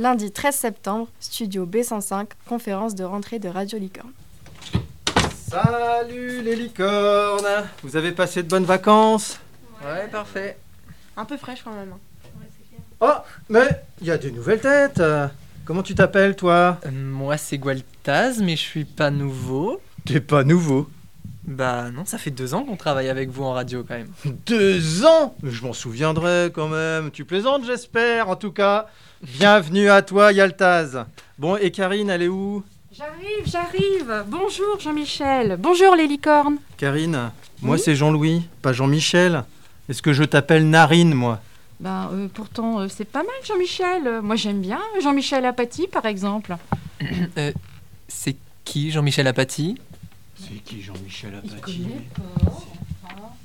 Lundi 13 septembre, studio B105, conférence de rentrée de Radio Licorne. Salut les licornes Vous avez passé de bonnes vacances? Ouais, parfait. Un peu fraîche quand même. hein. Oh, mais il y a des nouvelles têtes Comment tu t'appelles toi? Euh, moi, c'est Gualtaz, mais je suis pas nouveau. T'es pas nouveau? Bah non, ça fait deux ans qu'on travaille avec vous en radio quand même. Deux ans? Mais Je m'en souviendrai quand même. Tu plaisantes j'espère en tout cas. Bienvenue à toi Yaltaz. Bon et Karine elle est où? J'arrive, j'arrive. Bonjour Jean-Michel. Bonjour les licornes. Karine, moi Oui c'est Jean-Louis, pas Jean-Michel. Est-ce que je t'appelle Narine moi? Ben euh, pourtant euh, c'est pas mal Jean-Michel. Euh, Moi j'aime bien Jean-Michel Apathy par exemple. Euh, c'est qui Jean-Michel Apathy? C'est qui Jean-Michel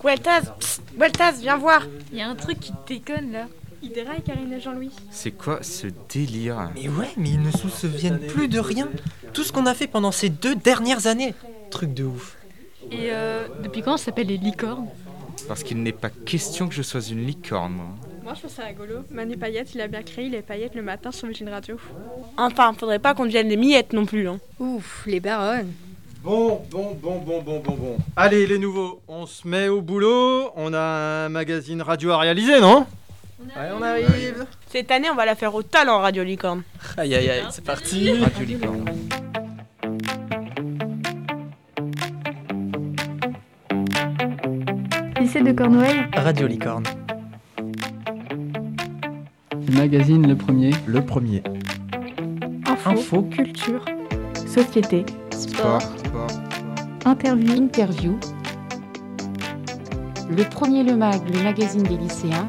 Gueltaz, Gueltaz, viens voir. Il y a un truc qui déconne là. Il déraille Karine et Jean-Louis. C'est quoi ce délire Mais ouais, mais ils ne se souviennent plus de rien. Tout ce qu'on a fait pendant ces deux dernières années. Truc de ouf. Et euh, depuis quand on s'appelle les licornes? Parce qu'il n'est pas question que je sois une licorne, moi. Moi, je trouve ça rigolo. Manu Payette, il a bien créé les paillettes le matin sur Virgin Radio. Enfin, faudrait pas qu'on devienne des miettes non plus. Hein. Ouf, les baronnes. Bon, bon, bon, bon, bon, bon, bon. Allez les nouveaux, on se met au boulot. On a un magazine radio à réaliser, non? Ouais, on arrive. Cette année on va la faire au talent Radio Licorne. Aïe aïe aïe, c'est parti. Radio licorne. Lycée de Cornouailles Radio Licorne. Magazine Le Premier. Le premier. Info, Info. culture, société. Sport. Sport. Interview. Interview. Le premier Le Mag, le magazine des lycéens.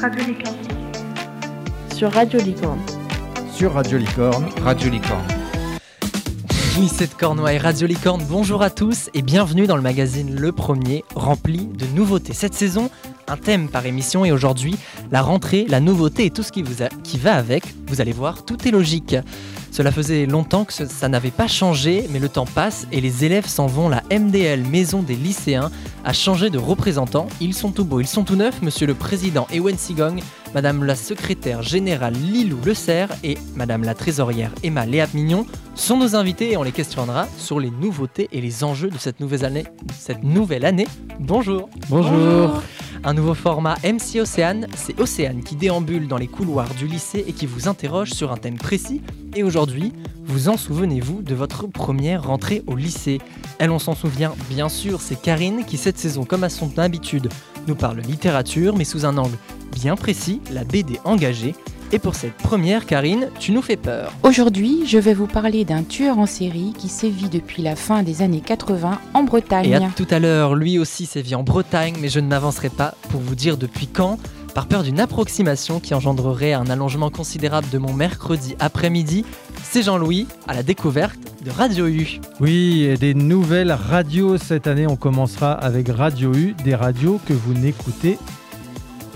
Radio Licorne. Sur Radio Licorne. Sur Radio Licorne. Radio Licorne. Lycée de Cornouailles, Radio Licorne, bonjour à tous et bienvenue dans le magazine Le Premier, rempli de nouveautés. Cette saison, un thème par émission et aujourd'hui, la rentrée, la nouveauté et tout ce qui, vous a- qui va avec. Vous allez voir, tout est logique. Cela faisait longtemps que ça n'avait pas changé, mais le temps passe et les élèves s'en vont. La MDL, Maison des lycéens, a changé de représentant. Ils sont tout beaux, ils sont tout neufs, monsieur le président Ewen Sigong, madame la secrétaire générale Lilou Le Serre et madame la trésorière Emma Léa Mignon sont nos invités et on les questionnera sur les nouveautés et les enjeux de cette nouvelle année. Cette nouvelle année. Bonjour. Bonjour. Un nouveau format MC Océane, c'est Océane qui déambule dans les couloirs du lycée et qui vous interroge sur un thème précis. Et aujourd'hui, vous en souvenez-vous de votre première rentrée au lycée Elle, on s'en souvient bien sûr, c'est Karine qui cette saison, comme à son habitude, nous parle littérature, mais sous un angle bien précis, la BD engagée. Et pour cette première, Karine, tu nous fais peur. Aujourd'hui, je vais vous parler d'un tueur en série qui sévit depuis la fin des années 80 en Bretagne. Et à tout à l'heure, lui aussi sévit en Bretagne, mais je ne m'avancerai pas pour vous dire depuis quand, par peur d'une approximation qui engendrerait un allongement considérable de mon mercredi après-midi. C'est Jean-Louis à la découverte de Radio U. Oui, et des nouvelles radios cette année. On commencera avec Radio U, des radios que vous n'écoutez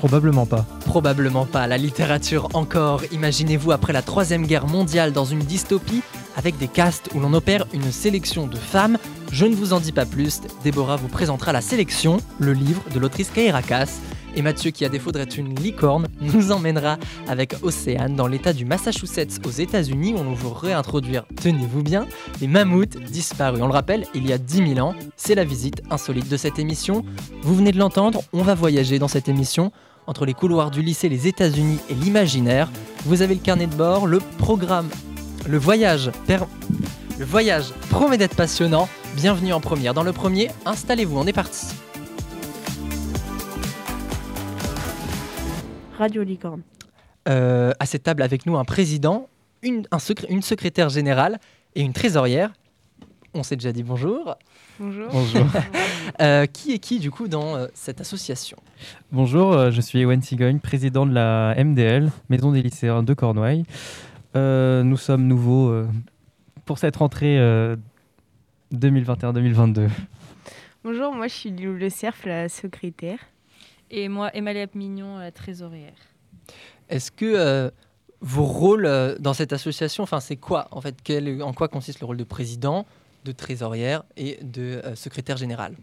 probablement pas. Probablement pas la littérature encore. Imaginez-vous après la Troisième Guerre mondiale dans une dystopie avec des castes où l'on opère une sélection de femmes. Je ne vous en dis pas plus. Déborah vous présentera la sélection, le livre de l'autrice Kaira Cass. Et Mathieu, qui à défaut d'être une licorne, nous emmènera avec Océane dans l'état du Massachusetts aux États-Unis où on vous réintroduire, tenez-vous bien, les mammouths disparus. On le rappelle, il y a 10 000 ans, c'est la visite insolite de cette émission. Vous venez de l'entendre, on va voyager dans cette émission entre les couloirs du lycée, les États-Unis et l'imaginaire. Vous avez le carnet de bord, le programme, le voyage, per- le voyage promet d'être passionnant. Bienvenue en première. Dans le premier, installez-vous, on est parti. Radio Licorne. Euh, à cette table avec nous un président, une, un secré- une secrétaire générale et une trésorière. On s'est déjà dit bonjour. Bonjour. Bonjour. Euh, qui est qui du coup dans euh, cette association? Bonjour, euh, je suis Ewen Sigogne, président de la MDL, Maison des lycéens de Cornouailles. Euh, nous sommes nouveaux euh, pour cette rentrée euh, 2021-2022. Bonjour, moi je suis Lilou Le Cerf, la secrétaire. Et moi, Emma Mignon, la trésorière. Est-ce que euh, vos rôles dans cette association, enfin c'est quoi en fait? Quel- En quoi consiste le rôle de président, de trésorière et de euh, secrétaire général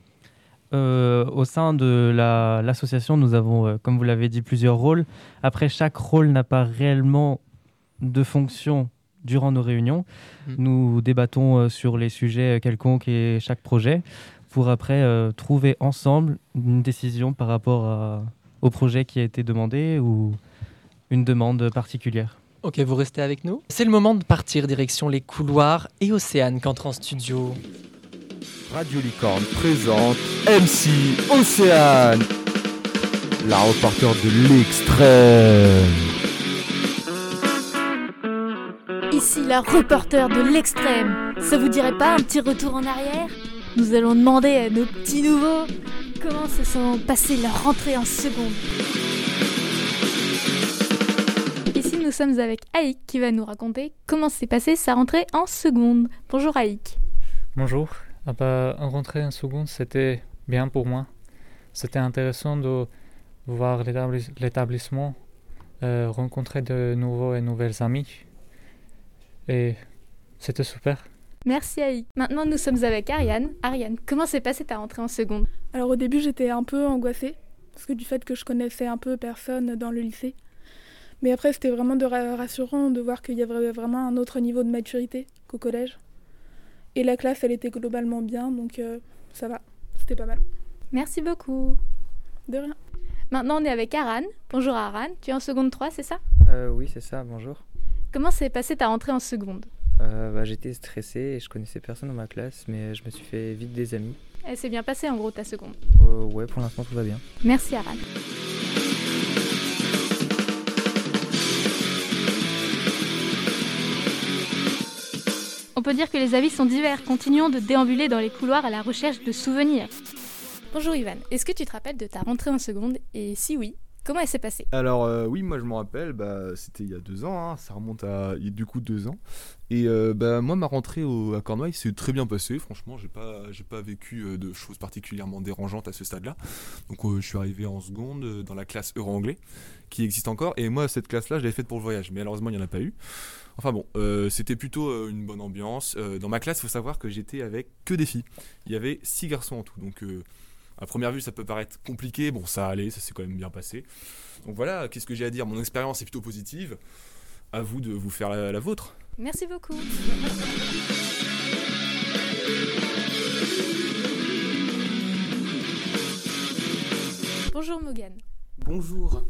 Euh, au sein de la- l'association, nous avons, euh, comme vous l'avez dit, plusieurs rôles. Après, chaque rôle n'a pas réellement de fonction durant nos réunions. Mm. Nous débattons euh, sur les sujets quelconques et chaque projet pour après trouver ensemble une décision par rapport à- au projet qui a été demandé ou une demande particulière. Ok, vous restez avec nous. C'est le moment de partir direction les couloirs et Océane qui entre en studio. Radio Licorne présente MC Océane, la reporter de l'extrême. Ici la reporter de l'extrême. Ça vous dirait pas un petit retour en arrière? Nous allons demander à nos petits nouveaux comment se sont passées leur rentrée en seconde. Nous sommes avec Aïk qui va nous raconter comment s'est passée sa rentrée en seconde. Bonjour Aïk. Bonjour. Ah bah, en rentrée en seconde, c'était bien pour moi. C'était intéressant de voir l'établis- l'établissement, euh, rencontrer de nouveaux et nouvelles amis. Et c'était super. Merci Aïk. Maintenant nous sommes avec Ariane. Ariane, comment s'est passée ta rentrée en seconde? Alors au début j'étais un peu angoissée, parce que du fait que je connaissais un peu personne dans le lycée. Mais après c'était vraiment de ra- rassurant de voir qu'il y avait vraiment un autre niveau de maturité qu'au collège. Et la classe elle était globalement bien, donc euh, ça va, c'était pas mal. Merci beaucoup. De rien. Maintenant on est avec Aran. Bonjour Aran, tu es en seconde 3, c'est ça? Euh, oui, c'est ça, bonjour. Comment s'est passée ta rentrée en seconde? Euh, bah, J'étais stressé et je connaissais personne dans ma classe, mais je me suis fait vite des amis. Elle s'est bien passée en gros ta seconde? Euh, ouais, pour l'instant tout va bien. Merci Aran. On peut dire que les avis sont divers. Continuons de déambuler dans les couloirs à la recherche de souvenirs. Bonjour Ivan, est-ce que tu te rappelles de ta rentrée en seconde? Et si oui, comment elle s'est passée? Alors euh, oui, moi je me rappelle, bah, c'était il y a deux ans, hein, ça remonte à il y a du coup deux ans. Et euh, bah, moi ma rentrée au, à Cornouailles s'est très bien passée, franchement j'ai pas, j'ai pas vécu euh, de choses particulièrement dérangeantes à ce stade-là. Donc euh, je suis arrivé en seconde dans la classe euro-anglais qui existe encore, et moi cette classe-là je l'avais faite pour le voyage, mais malheureusement il n'y en a pas eu. Enfin bon, euh, c'était plutôt euh, une bonne ambiance. Euh, dans ma classe, il faut savoir que j'étais avec que des filles. Il y avait six garçons en tout, donc euh, à première vue, ça peut paraître compliqué. Bon, ça allait, ça s'est quand même bien passé. Donc voilà, qu'est-ce que j'ai à dire? Mon expérience est plutôt positive. À vous de vous faire la, la vôtre. Merci beaucoup. Bonjour Morgan. Bonjour.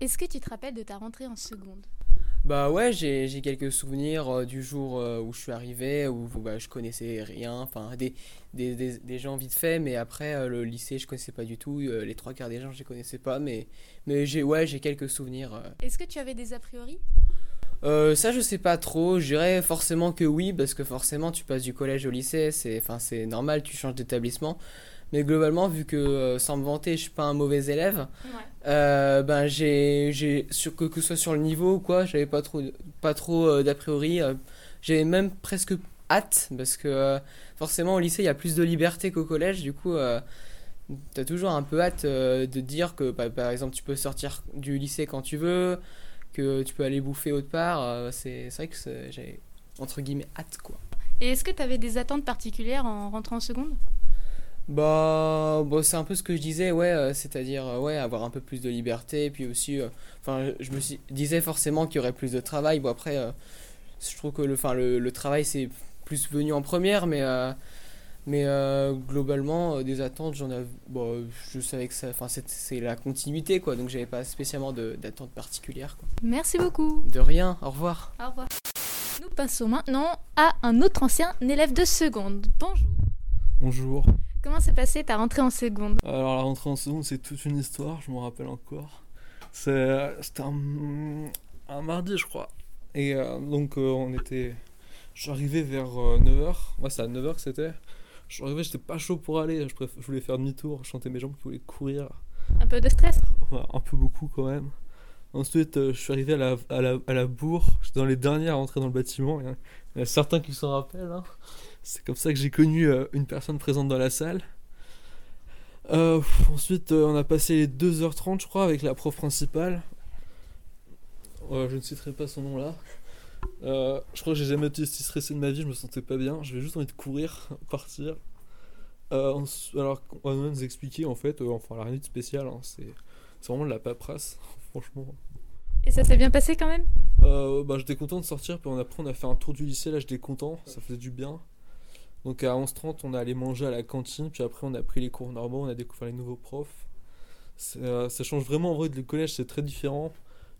Est-ce que tu te rappelles de ta rentrée en seconde? Bah ouais, j'ai j'ai quelques souvenirs euh, du jour euh, où je suis arrivé, où bah, je connaissais rien, enfin des, des, des, des gens vite fait, mais après euh, le lycée je connaissais pas du tout, les trois quarts des gens je les connaissais pas, mais, mais j'ai ouais, j'ai quelques souvenirs. Est-ce que tu avais des a priori? Euh, ça je sais pas trop, je dirais forcément que oui, parce que forcément tu passes du collège au lycée, c'est c'est normal, tu changes d'établissement. Mais globalement, vu que euh, sans me vanter, je suis pas un mauvais élève, euh, ben j'ai, j'ai sur, que, que ce soit sur le niveau ou quoi, j'avais pas trop, pas trop euh, d'a priori. j'avais même presque hâte, parce que forcément au lycée il y a plus de liberté qu'au collège, du coup euh, t'as toujours un peu hâte euh, de dire que bah, par exemple tu peux sortir du lycée quand tu veux, que tu peux aller bouffer autre part. euh, c'est, c'est vrai que j'avais entre guillemets hâte quoi. Et est-ce que tu avais des attentes particulières en rentrant en seconde? Bah, bon, c'est un peu ce que je disais, ouais, euh, c'est-à-dire euh, ouais, avoir un peu plus de liberté, et puis aussi, euh, enfin, je me suis, disais forcément qu'il y aurait plus de travail. Bon, après, euh, je trouve que le, enfin, le, le travail c'est plus venu en première, mais, euh, mais euh, globalement, euh, des attentes, j'en avais, bon, je savais que ça, enfin, c'est c'est la continuité, quoi, donc j'avais pas spécialement de- d'attentes particulières, quoi. Merci beaucoup. De rien, au revoir. Au revoir. Nous passons maintenant à un autre ancien élève de seconde. Bonjour. Bonjour. Comment s'est passée ta rentrée en seconde? Alors la rentrée en seconde, c'est toute une histoire, je m'en rappelle encore. C'est- C'était un, un mardi, je crois. Et euh, donc euh, on était... Je suis arrivé vers 9h. Ouais, c'est à 9h que c'était. Je suis arrivé, j'étais pas chaud pour aller. Je, préf- je voulais faire demi-tour, je sentais mes jambes qui voulaient courir. Un peu de stress? Ouais, un peu beaucoup quand même. Ensuite, euh, je suis arrivé à la, à la, à la bourre. J'étais dans les derniers à rentrer dans le bâtiment. Il y, y a certains qui s'en rappellent. hein. C'est comme ça que j'ai connu euh, une personne présente dans la salle. Euh, ensuite, euh, on a passé les 2h30, je crois, avec la prof principale. Je ne citerai pas son nom là. Je crois que j'ai jamais été aussi stressé de ma vie, je me sentais pas bien. J'avais juste envie de courir, partir. Alors, on va nous expliquer en fait, enfin, la rien de spécial, hein, c'est vraiment de la paperasse, franchement. Et ça s'est bien passé quand même? Euh, bah, j'étais content de sortir, puis on, après on a fait un tour du lycée, là j'étais content, ça faisait du bien. Donc à 11h30 on est allé manger à la cantine, puis après on a pris les cours normaux, on a découvert les nouveaux profs. Euh, ça change vraiment en vrai, le collège c'est très différent,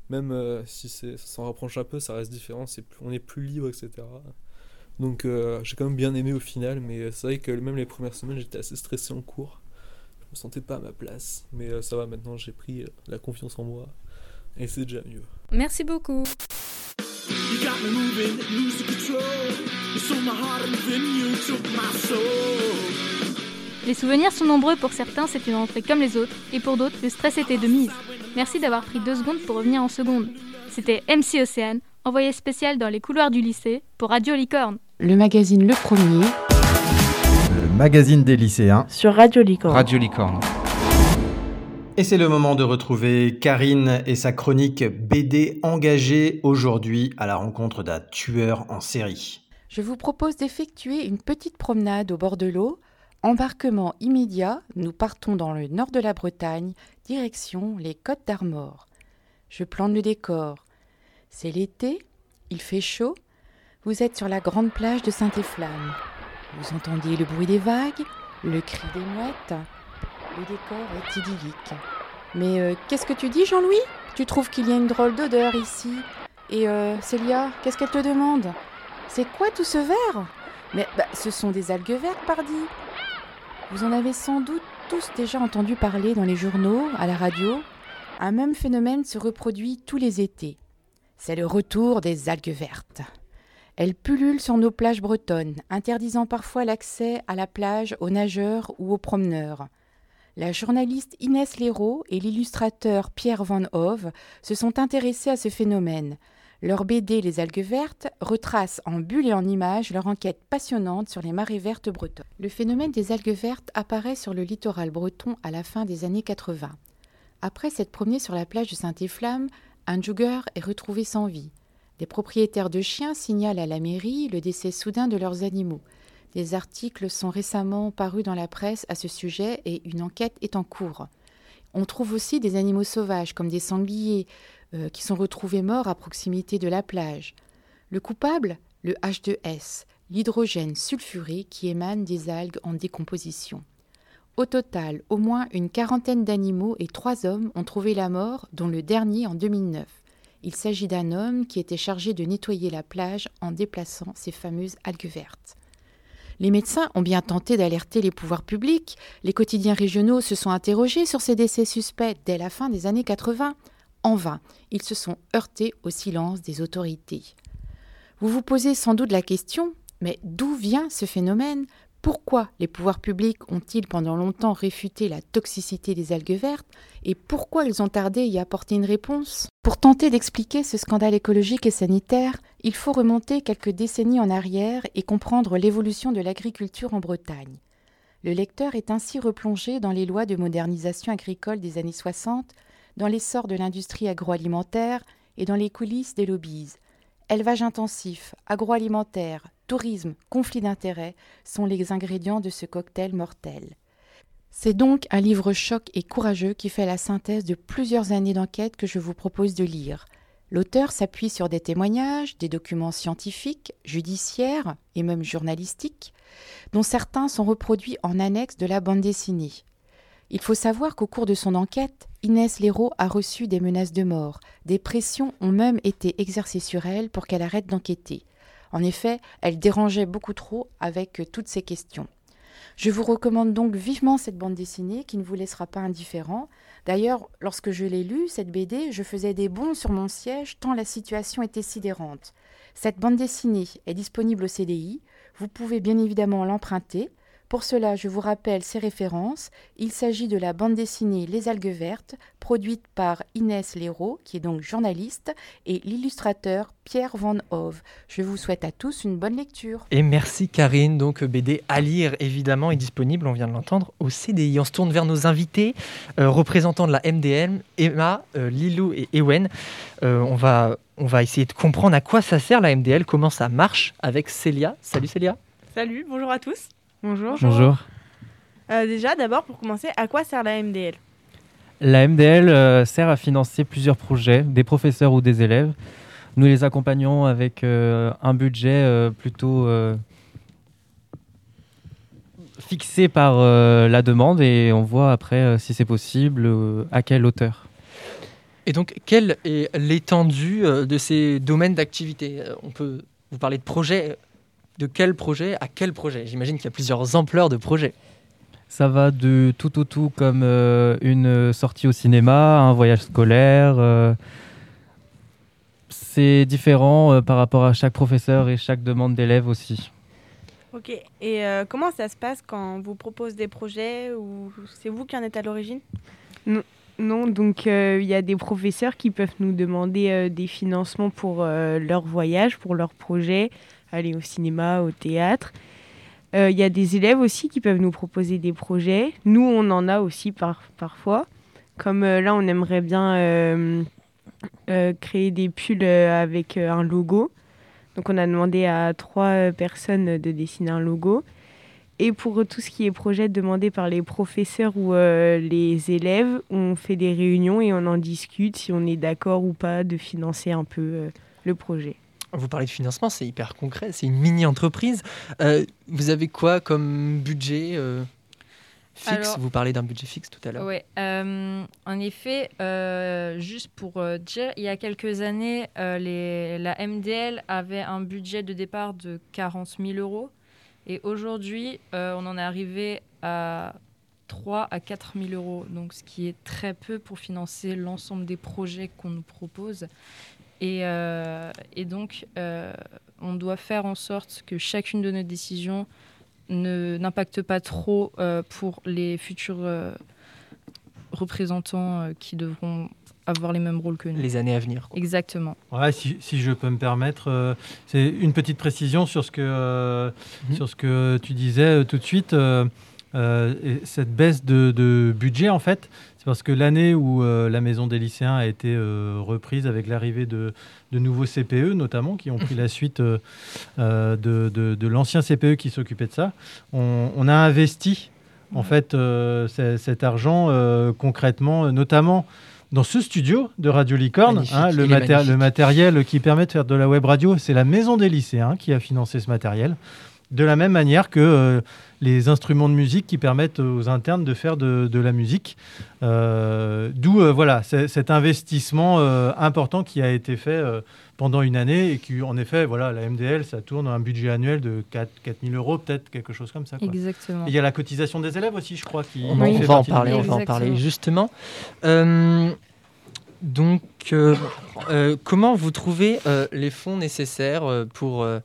même euh, si ça s'en rapproche un peu, ça reste différent, on est plus libre, etc. Donc euh, j'ai quand même bien aimé au final, mais c'est vrai que même les premières semaines j'étais assez stressé en cours. Je me sentais pas à ma place, mais ça va maintenant, j'ai pris la confiance en moi, et c'est déjà mieux. Merci beaucoup. You got me moving, losing control. You stole my heart and then you took my soul. Les souvenirs sont nombreux pour certains, c'est une rentrée comme les autres, et pour d'autres, le stress était de mise. Merci d'avoir pris deux secondes pour revenir en seconde. C'était MC Océane, envoyé spécial dans les couloirs du lycée pour Radio Licorne. Le magazine Le Premier Le magazine des lycéens. Sur Radio Licorne. Radio Licorne. Et c'est le moment de retrouver Karine et sa chronique BD engagée aujourd'hui à la rencontre d'un tueur en série. Je vous propose d'effectuer une petite promenade au bord de l'eau. Embarquement immédiat, nous partons dans le nord de la Bretagne, direction les Côtes d'Armor. Je plante le décor. C'est l'été, il fait chaud. Vous êtes sur la grande plage de Saint-Efflamme. Vous entendez le bruit des vagues, le cri des mouettes. Le décor est idyllique. Mais euh, qu'est-ce que tu dis, Jean-Louis? Tu trouves qu'il y a une drôle d'odeur ici? Et euh, Célia, qu'est-ce qu'elle te demande? C'est quoi tout ce vert Mais bah, ce sont des algues vertes, pardi. Vous en avez sans doute tous déjà entendu parler dans les journaux, à la radio. Un même phénomène se reproduit tous les étés. C'est le retour des algues vertes. Elles pullulent sur nos plages bretonnes, interdisant parfois l'accès à la plage aux nageurs ou aux promeneurs. La journaliste Inès Léraud et l'illustrateur Pierre Van Hove se sont intéressés à ce phénomène. Leur BD Les algues vertes retrace en bulles et en images leur enquête passionnante sur les marées vertes bretonnes. Le phénomène des algues vertes apparaît sur le littoral breton à la fin des années 80. Après s'être promené sur la plage de Saint-Efflamme, un jogger est retrouvé sans vie. Des propriétaires de chiens signalent à la mairie le décès soudain de leurs animaux. Des articles sont récemment parus dans la presse à ce sujet et une enquête est en cours. On trouve aussi des animaux sauvages comme des sangliers euh, qui sont retrouvés morts à proximité de la plage. Le coupable Le H2S, l'hydrogène sulfuré qui émane des algues en décomposition. Au total, au moins une quarantaine d'animaux et trois hommes ont trouvé la mort, dont le dernier en 2009. Il s'agit d'un homme qui était chargé de nettoyer la plage en déplaçant ces fameuses algues vertes. Les médecins ont bien tenté d'alerter les pouvoirs publics, les quotidiens régionaux se sont interrogés sur ces décès suspects dès la fin des années 80. En vain, ils se sont heurtés au silence des autorités. Vous vous posez sans doute la question, mais d'où vient ce phénomène? Pourquoi les pouvoirs publics ont-ils pendant longtemps réfuté la toxicité des algues vertes Et pourquoi ils ont tardé à y apporter une réponse? Pour tenter d'expliquer ce scandale écologique et sanitaire, il faut remonter quelques décennies en arrière et comprendre l'évolution de l'agriculture en Bretagne. Le lecteur est ainsi replongé dans les lois de modernisation agricole des années 60, dans l'essor de l'industrie agroalimentaire et dans les coulisses des lobbies. Élevage intensif, agroalimentaire, tourisme, conflit d'intérêts sont les ingrédients de ce cocktail mortel. C'est donc un livre choc et courageux qui fait la synthèse de plusieurs années d'enquête que je vous propose de lire. L'auteur s'appuie sur des témoignages, des documents scientifiques, judiciaires et même journalistiques, dont certains sont reproduits en annexe de la bande dessinée. Il faut savoir qu'au cours de son enquête, Inès Léraud a reçu des menaces de mort. Des pressions ont même été exercées sur elle pour qu'elle arrête d'enquêter. En effet, elle dérangeait beaucoup trop avec toutes ces questions. Je vous recommande donc vivement cette bande dessinée qui ne vous laissera pas indifférent. D'ailleurs, lorsque je l'ai lue, cette BD, je faisais des bonds sur mon siège tant la situation était sidérante. Cette bande dessinée est disponible au CDI. Vous pouvez bien évidemment l'emprunter. Pour cela, je vous rappelle ces références. Il s'agit de la bande dessinée Les algues vertes, produite par Inès Léraud, qui est donc journaliste, et l'illustrateur Pierre Van Hove. Je vous souhaite à tous une bonne lecture. Et merci Karine, donc BD à lire évidemment est disponible, on vient de l'entendre, au CDI. On se tourne vers nos invités, euh, représentants de la MDM, Emma, euh, Lilou et Ewen. Euh, on, va, on va essayer de comprendre à quoi ça sert la MDL, comment ça marche avec Célia. Salut Célia. Salut, bonjour à tous. Bonjour. Bonjour. Euh, déjà, d'abord, pour commencer, à quoi sert la MDL La MDL euh, sert à financer plusieurs projets, des professeurs ou des élèves. Nous les accompagnons avec euh, un budget euh, plutôt euh, fixé par euh, la demande et on voit après euh, si c'est possible, euh, à quelle hauteur. Et donc, quelle est l'étendue euh, de ces domaines d'activité? On peut vous parler de projets. De quel projet à quel projet? J'imagine qu'il y a plusieurs ampleurs de projets. Ça va de tout au tout comme euh, une sortie au cinéma, un voyage scolaire. euh, c'est différent euh, par rapport à chaque professeur et chaque demande d'élève aussi. Ok. Et euh, comment ça se passe quand on vous propose des projets ou c'est vous qui en êtes à l'origine? Non, non, donc euh, il y a des professeurs qui peuvent nous demander euh, des financements pour euh, leur voyage, pour leur projet, aller au cinéma, au théâtre. Euh, Il y a des élèves aussi qui peuvent nous proposer des projets. Nous, on en a aussi par, parfois. Comme euh, là, on aimerait bien euh, euh, créer des pulls euh, avec euh, un logo. Donc on a demandé à trois euh, personnes de dessiner un logo. Et pour tout ce qui est projet demandé par les professeurs ou euh, les élèves, on fait des réunions et on en discute si on est d'accord ou pas de financer un peu euh, le projet. Vous parlez de financement, c'est hyper concret, c'est une mini-entreprise. Euh, vous avez quoi comme budget euh, fixe? Alors- Vous parlez d'un budget fixe tout à l'heure. Oui, en effet, euh, juste pour euh, dire, il y a quelques années, euh, les- la MDL avait un budget de départ de 40 000 euros. Et aujourd'hui, euh, on en est arrivé à 3 à 4 000 euros, donc ce qui est très peu pour financer l'ensemble des projets qu'on nous propose. Et, euh, et donc, euh, on doit faire en sorte que chacune de nos décisions ne- n'impacte pas trop euh, pour les futurs euh, représentants euh, qui devront avoir les mêmes rôles que nous. Les années à venir. quoi. Exactement. Ouais, si, si je peux me permettre, euh, c'est une petite précision sur ce que, euh, sur ce que tu disais euh, tout de suite. Euh, et cette baisse de, de budget, en fait, c'est parce que l'année où euh, la maison des lycéens a été euh, reprise avec l'arrivée de, de nouveaux CPE, notamment, qui ont pris la suite de, l'ancien CPE qui s'occupait de ça, on, on a investi, en fait, euh, cet argent euh, concrètement, euh, notamment dans ce studio de Radio Licorne, hein, le, maté- magnifique. le matériel qui permet de faire de la web radio, c'est la Maison des lycéens qui a financé ce matériel. De la même manière que euh, les instruments de musique qui permettent aux internes de faire de, de la musique. Euh, D'où euh, voilà, cet investissement euh, important qui a été fait euh, pendant une année et qui, en effet, voilà, la MDL, ça tourne à un budget annuel de 4, 4 000 euros, peut-être quelque chose comme ça. quoi. Exactement. Il y a la cotisation des élèves aussi, je crois. Qui On, on va en parler, on va en parler justement. Euh, donc, euh, euh, comment vous trouvez euh, les fonds nécessaires euh, pour, euh,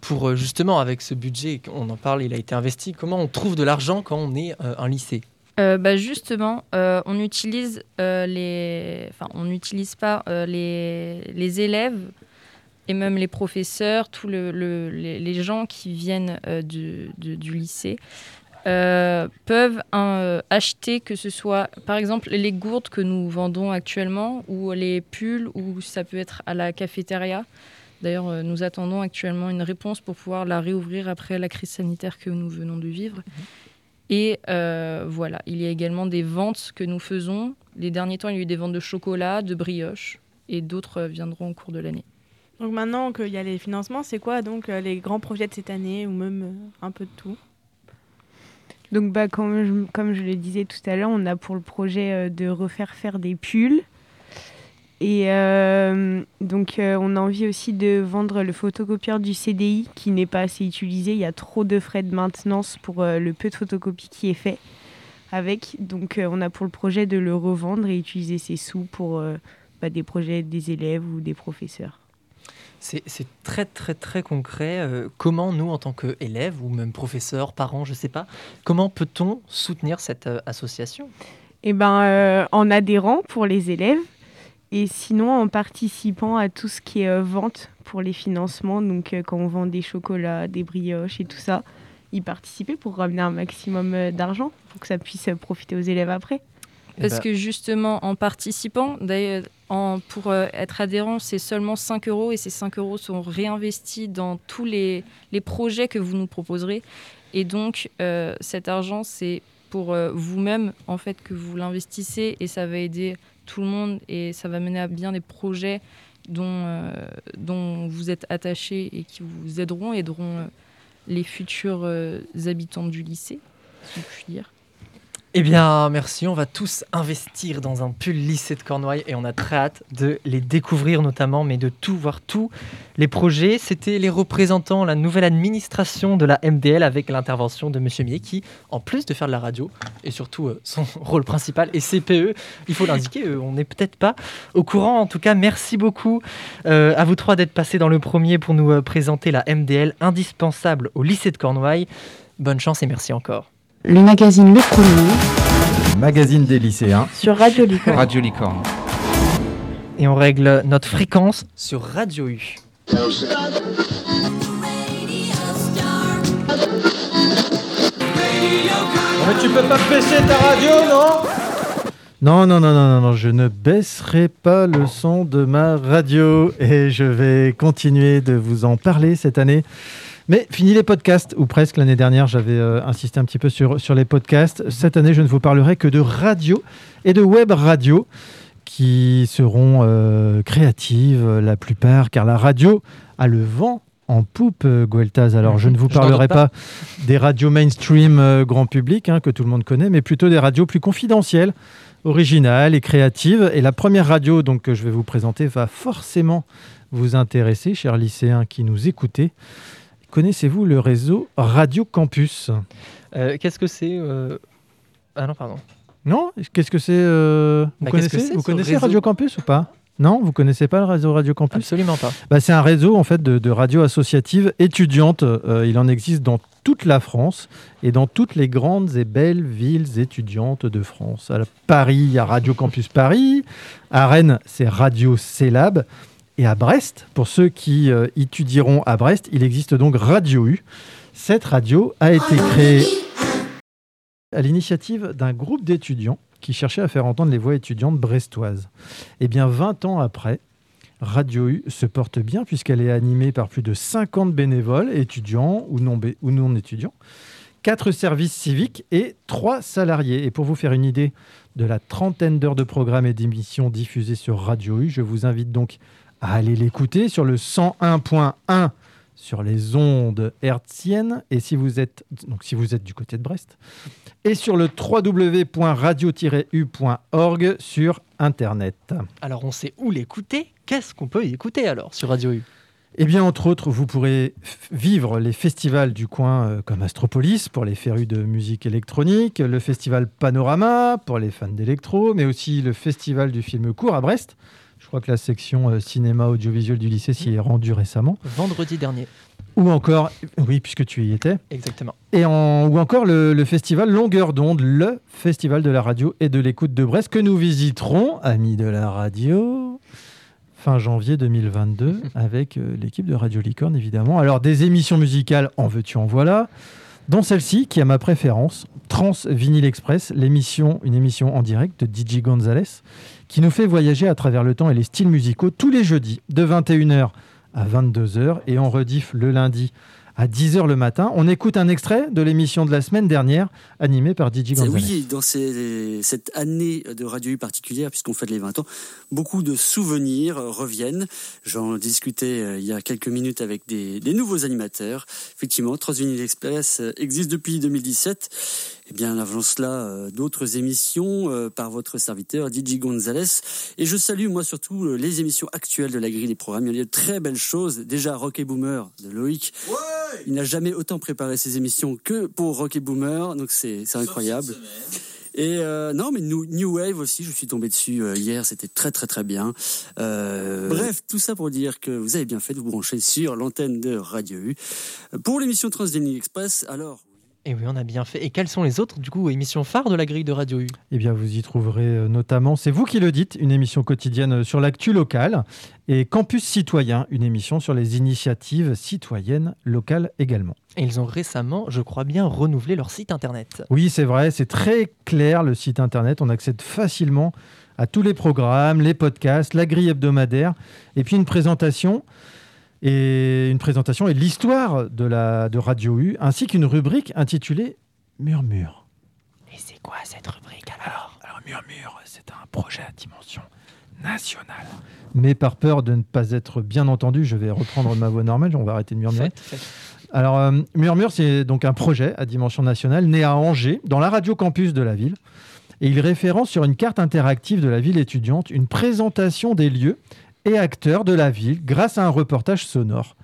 pour euh, justement, avec ce budget, on en parle, il a été investi, comment on trouve de l'argent quand on est euh, un lycée? Euh, bah justement, on utilise les, enfin, on n'utilise pas les, les élèves et même les professeurs, tous le, le- les, les gens qui viennent du, du- lycée peuvent acheter que ce soit, par exemple, les gourdes que nous vendons actuellement ou les pulls ou ça peut être à la cafétéria. D'ailleurs, euh, nous attendons actuellement une réponse pour pouvoir la réouvrir après la crise sanitaire que nous venons de vivre. Et euh, voilà, il y a également des ventes que nous faisons. Les derniers temps, il y a eu des ventes de chocolat, de brioche, et d'autres euh, viendront au cours de l'année. Donc maintenant qu'il y a les financements, c'est quoi donc euh, les grands projets de cette année ou même euh, un peu de tout? Donc, bah, comme, je, comme je le disais tout à l'heure, on a pour le projet euh, de refaire faire des pulls. Et euh, donc, euh, on a envie aussi de vendre le photocopieur du CDI qui n'est pas assez utilisé. Il y a trop de frais de maintenance pour euh, le peu de photocopie qui est fait avec. Donc, on a pour le projet de le revendre et utiliser ces sous pour bah, des projets des élèves ou des professeurs. C'est très très très concret. Comment nous, en tant qu'élèves ou même professeurs, parents, je sais pas, comment peut-on soutenir cette association? Eh euh, en adhérant pour les élèves et sinon en participant à tout ce qui est euh, vente pour les financements. Donc, euh, quand on vend des chocolats, des brioches et tout ça, y participer pour ramener un maximum euh, d'argent pour que ça puisse euh, profiter aux élèves après. Parce que justement, en participant, d'ailleurs, en- pour euh, être adhérent, c'est seulement 5 euros et ces 5 euros sont réinvestis dans tous les, les projets que vous nous proposerez. Et donc, euh, cet argent, c'est pour euh, vous-même en fait que vous l'investissez et ça va aider tout le monde et ça va mener à bien des projets dont, euh, dont vous êtes attachés et qui vous aideront, aideront euh, les futurs euh, habitants du lycée, si je puis dire. Eh bien, merci. On va tous investir dans un pull lycée de Cornouailles et on a très hâte de les découvrir notamment, mais de tout voir tous les projets. C'était les représentants, la nouvelle administration de la MDL avec l'intervention de Monsieur Millet qui, en plus de faire de la radio et surtout euh, son rôle principal est CPE, il faut l'indiquer, euh, on n'est peut-être pas au courant. En tout cas, merci beaucoup euh, à vous trois d'être passés dans le premier pour nous présenter la MDL indispensable au lycée de Cornouailles. Bonne chance et merci encore. Le magazine Le Premier Magazine des lycéens. sur Radio Licorne. Radio Licorne. Et on règle notre fréquence sur Radio U. Mais tu peux pas baisser ta radio, non? Non, non, non, non, non, non, je ne baisserai pas le son de ma radio et je vais continuer de vous en parler cette année. Mais fini les podcasts, ou presque l'année dernière, j'avais euh, insisté un petit peu sur, sur les podcasts. Cette année, je ne vous parlerai que de radio et de web radio qui seront euh, créatives euh, la plupart, car la radio a le vent en poupe, Gueltaz. Alors, je ne vous parlerai pas. pas des radios mainstream euh, grand public, hein, que tout le monde connaît, mais plutôt des radios plus confidentielles, originales et créatives. Et la première radio donc, que je vais vous présenter va forcément vous intéresser, chers lycéens qui nous écoutez. Connaissez-vous le réseau Radio Campus? Euh, Qu'est-ce que c'est euh, Ah non, pardon. Non Qu'est-ce que c'est euh, Vous Bah, que connaissez, c'est, vous ce connaissez réseau Radio Campus ou pas? Non Vous connaissez pas le réseau Radio Campus? Absolument pas. Bah, c'est un réseau en fait de, de radios associatives étudiantes. Euh, il en existe dans toute la France et dans toutes les grandes et belles villes étudiantes de France. À Paris, il y a Radio Campus Paris. À Rennes, c'est Radio Célab. Et à Brest, pour ceux qui euh, étudieront à Brest, il existe donc Radio U. Cette radio a été créée à l'initiative d'un groupe d'étudiants qui cherchait à faire entendre les voix étudiantes brestoises. Et bien 20 ans après, Radio U se porte bien puisqu'elle est animée par plus de 50 bénévoles, étudiants ou non, ou non étudiants, 4 services civiques et 3 salariés. Et pour vous faire une idée de la trentaine d'heures de programmes et d'émissions diffusées sur Radio U, je vous invite donc à aller l'écouter sur le 101.1 sur les ondes hertziennes et si vous êtes donc si vous êtes du côté de Brest et sur le www.radio-u.org sur internet. Alors on sait où l'écouter. Qu'est-ce qu'on peut y écouter alors sur Radio U? Eh bien, entre autres, vous pourrez vivre les festivals du coin euh, comme Astropolis pour les férus de musique électronique, le festival Panorama pour les fans d'électro, mais aussi le festival du film court à Brest. Je crois que la section euh, cinéma audiovisuel du lycée s'y est rendue récemment. Vendredi dernier. Ou encore, oui, puisque tu y étais. Exactement. Et en- ou encore le, le festival Longueur d'onde, le festival de la radio et de l'écoute de Brest que nous visiterons, amis de la radio, fin janvier 2022 avec euh, l'équipe de Radio Licorne évidemment. Alors des émissions musicales en veux-tu en voilà, dont celle-ci qui a ma préférence, Trans Vinyl Express, l'émission, une émission en direct de DJ Gonzalez qui nous fait voyager à travers le temps et les styles musicaux tous les jeudis de 21h à 22h et on rediff le lundi à 10h le matin. On écoute un extrait de l'émission de la semaine dernière animée par DJ Gonzalez. Oui, dans ces- cette année de Radio U particulière, puisqu'on fête les 20 ans, beaucoup de souvenirs reviennent. J'en discutais euh, il y a quelques minutes avec des, des nouveaux animateurs. Effectivement, Transvinyl Express euh, existe depuis 2017. Et bien, avant cela, euh, d'autres émissions euh, par votre serviteur, DJ Gonzalez. Et je salue, moi, surtout, euh, les émissions actuelles de la grille des programmes. Il y a de très belles choses. Déjà, Rock et Boomer de Loïc. Il n'a jamais autant préparé ses émissions que pour Rock et Boomer, donc c'est incroyable. Et euh, non, mais New, New Wave aussi, je suis tombé dessus hier, c'était très très très bien. Euh, bref, tout ça pour dire que vous avez bien fait de vous brancher sur l'antenne de Radio U. Pour l'émission Transdénie Express, alors... Et oui, on a bien fait. Et quelles sont les autres, du coup, émissions phares de la grille de Radio U? Eh bien, vous y trouverez euh, notamment, c'est vous qui le dites, une émission quotidienne euh, sur l'actu locale et Campus Citoyen, une émission sur les initiatives citoyennes locales également. Et ils ont récemment, je crois bien, renouvelé leur site internet. Oui, c'est vrai, c'est très clair le site internet. On accède facilement à tous les programmes, les podcasts, la grille hebdomadaire, et puis une présentation et une présentation et l'histoire de la de Radio U, ainsi qu'une rubrique intitulée Murmure. Et quoi cette rubrique alors? Alors, Murmure, c'est un projet à dimension nationale. Mais par peur de ne pas être bien entendu, je vais reprendre ma voix normale, on va arrêter de murmurer. Alors, euh, Murmure, c'est donc un projet à dimension nationale né à Angers, dans la radio campus de la ville. Et il référence sur une carte interactive de la ville étudiante une présentation des lieux acteurs de la ville grâce à un reportage sonore.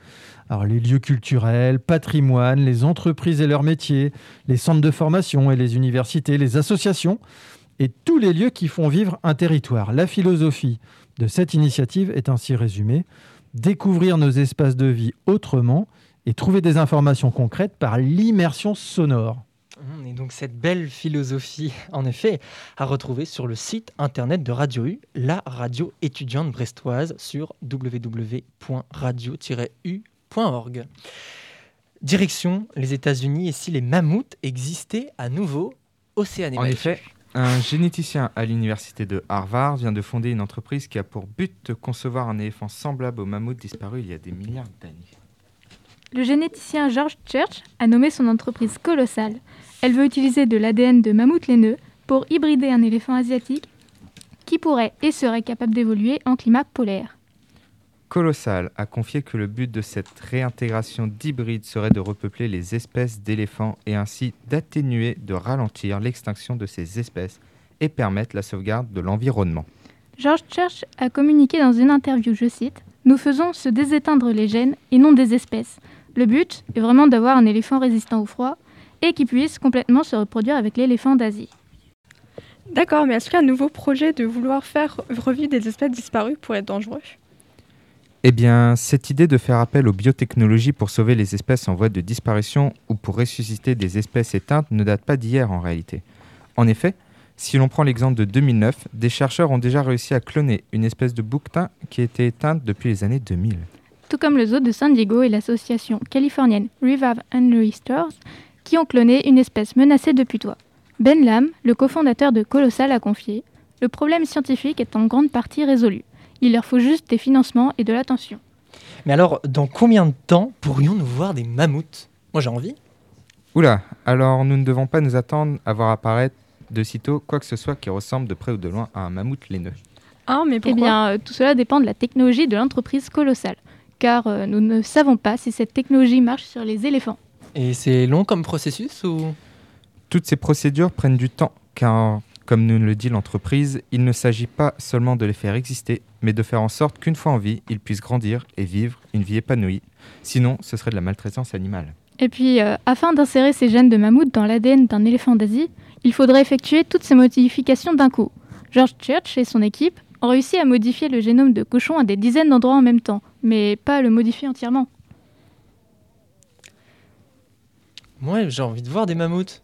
Alors, les lieux culturels, patrimoine, les entreprises et leurs métiers, les centres de formation et les universités, les associations et tous les lieux qui font vivre un territoire. La philosophie de cette initiative est ainsi résumée découvrir nos espaces de vie autrement et trouver des informations concrètes par l'immersion sonore. Et donc cette belle philosophie, en effet, à retrouver sur le site internet de Radio U, la radio étudiante brestoise sur www.radio-u.org. Direction les États-Unis et si les mammouths existaient à nouveau? Océaniques. En effet, un généticien à l'université de Harvard vient de fonder une entreprise qui a pour but de concevoir un éléphant semblable au mammouth disparu il y a des milliards d'années. Le généticien George Church a nommé son entreprise Colossal. Elle veut utiliser de l'ADN de mammouth laineux pour hybrider un éléphant asiatique qui pourrait et serait capable d'évoluer en climat polaire. Colossal a confié que le but de cette réintégration d'hybrides serait de repeupler les espèces d'éléphants et ainsi d'atténuer, de ralentir l'extinction de ces espèces et permettre la sauvegarde de l'environnement. George Church a communiqué dans une interview, je cite, Nous faisons se déséteindre les gènes et non des espèces. Le but est vraiment d'avoir un éléphant résistant au froid et qui puisse complètement se reproduire avec l'éléphant d'Asie. D'accord, mais est-ce qu'un nouveau projet de vouloir faire revivre des espèces disparues pourrait être dangereux? Eh bien, cette idée de faire appel aux biotechnologies pour sauver les espèces en voie de disparition ou pour ressusciter des espèces éteintes ne date pas d'hier en réalité. En effet, si l'on prend l'exemple de 2009, des chercheurs ont déjà réussi à cloner une espèce de bouquetin qui était éteinte depuis les années 2000. Tout comme le zoo de San Diego et l'association californienne Revive and Restores, qui ont cloné une espèce menacée de putois. Ben Lam, le cofondateur de Colossal, a confié Le problème scientifique est en grande partie résolu. Il leur faut juste des financements et de l'attention. Mais alors, dans combien de temps pourrions-nous voir des mammouths? Moi j'ai envie. Oula, alors nous ne devons pas nous attendre à voir apparaître de sitôt quoi que ce soit qui ressemble de près ou de loin à un mammouth laineux. Ah, mais Eh pourquoi? bien, euh, tout cela dépend de la technologie de l'entreprise Colossal, car euh, nous ne savons pas si cette technologie marche sur les éléphants. Et c'est long comme processus ou? Toutes ces procédures prennent du temps, car, comme nous le dit l'entreprise, il ne s'agit pas seulement de les faire exister, mais de faire en sorte qu'une fois en vie, ils puissent grandir et vivre une vie épanouie. Sinon, ce serait de la maltraitance animale. Et puis, euh, afin d'insérer ces gènes de mammouth dans l'ADN d'un éléphant d'Asie, il faudrait effectuer toutes ces modifications d'un coup. George Church et son équipe ont réussi à modifier le génome de cochon à des dizaines d'endroits en même temps, mais pas à le modifier entièrement. Moi j'ai envie de voir des mammouths.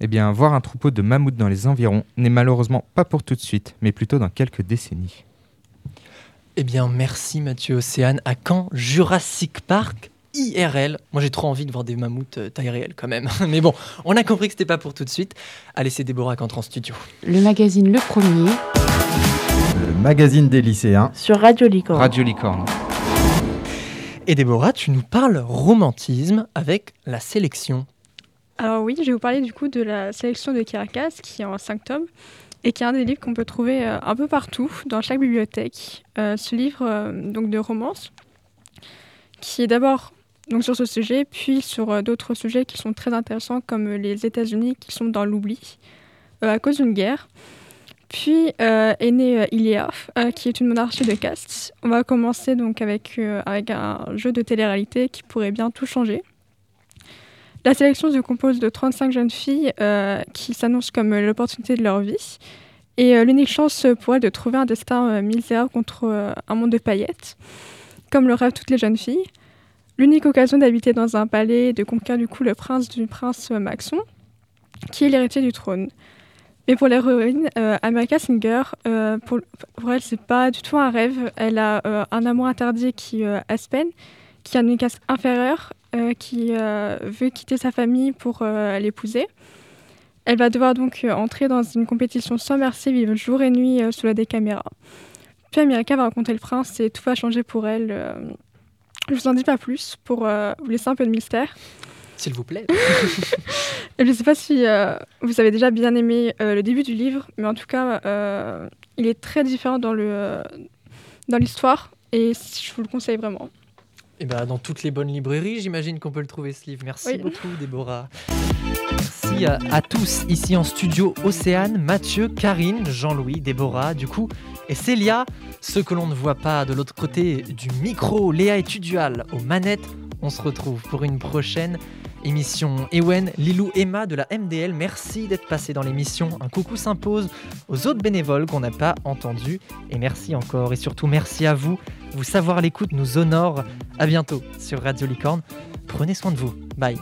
Eh bien, voir un troupeau de mammouths dans les environs n'est malheureusement pas pour tout de suite, mais plutôt dans quelques décennies. Eh bien, merci Mathieu Océane. À quand Jurassic Park IRL Moi j'ai trop envie de voir des mammouths euh, taille réelle quand même. Mais bon, on a compris que c'était pas pour tout de suite. Allez, c'est Déborah qui entre en studio. Le magazine Le Premier Le magazine des lycéens. sur Radio Licorne. Radio Licorne. Et Déborah, tu nous parles romantisme avec la sélection. Alors oui, je vais vous parler du coup de la sélection de Caracas qui est en 5 tomes et qui est un des livres qu'on peut trouver euh, un peu partout dans chaque bibliothèque. Euh, ce livre euh, donc de romance qui est d'abord donc sur ce sujet, puis sur d'autres sujets qui sont très intéressants comme les États-Unis qui sont dans l'oubli à cause d'une guerre. Puis euh, est né euh, Ilia, euh, qui est une monarchie de caste. On va commencer donc avec, un jeu de télé-réalité qui pourrait bien tout changer. La sélection se compose de 35 jeunes filles qui s'annoncent comme l'opportunité de leur vie et l'unique chance pour elles de trouver un destin misérable contre un monde de paillettes, comme le rêvent toutes les jeunes filles. L'unique occasion d'habiter dans un palais et de conquérir du coup le prince du prince Maxon, qui est l'héritier du trône. Mais pour l'héroïne, euh, America Singer, euh, pour, pour elle, c'est pas du tout un rêve. Elle a euh, un amour interdit qui euh, Aspen, qui a une caste inférieure, euh, qui euh, veut quitter sa famille pour euh, l'épouser. Elle va devoir donc euh, entrer dans une compétition sans merci, vivre jour et nuit euh, sous la des caméras. Puis America va rencontrer le prince et tout va changer pour elle. euh. Je vous en dis pas plus pour euh, vous laisser un peu de mystère. S'il vous plaît. Je ne sais pas si euh, vous avez déjà bien aimé euh, le début du livre, mais en tout cas, euh, il est très différent dans le dans l'histoire et je vous le conseille vraiment. Et ben, dans toutes les bonnes librairies, j'imagine qu'on peut le trouver ce livre. Merci Oui. beaucoup, Déborah. Merci à, à tous ici en studio Océane, Mathieu, Karine, Jean-Louis, Déborah, du coup, et Célia, ceux que l'on ne voit pas de l'autre côté du micro, Léa et Tudual aux manettes. On se retrouve pour une prochaine Émission Ewen, Lilou Emma de la MDL, merci d'être passé dans l'émission. Un coucou s'impose aux autres bénévoles qu'on n'a pas entendus. Et merci encore. Et surtout, merci à vous. Vous savoir l'écoute nous honore. À bientôt sur Radio Licorne. Prenez soin de vous. Bye.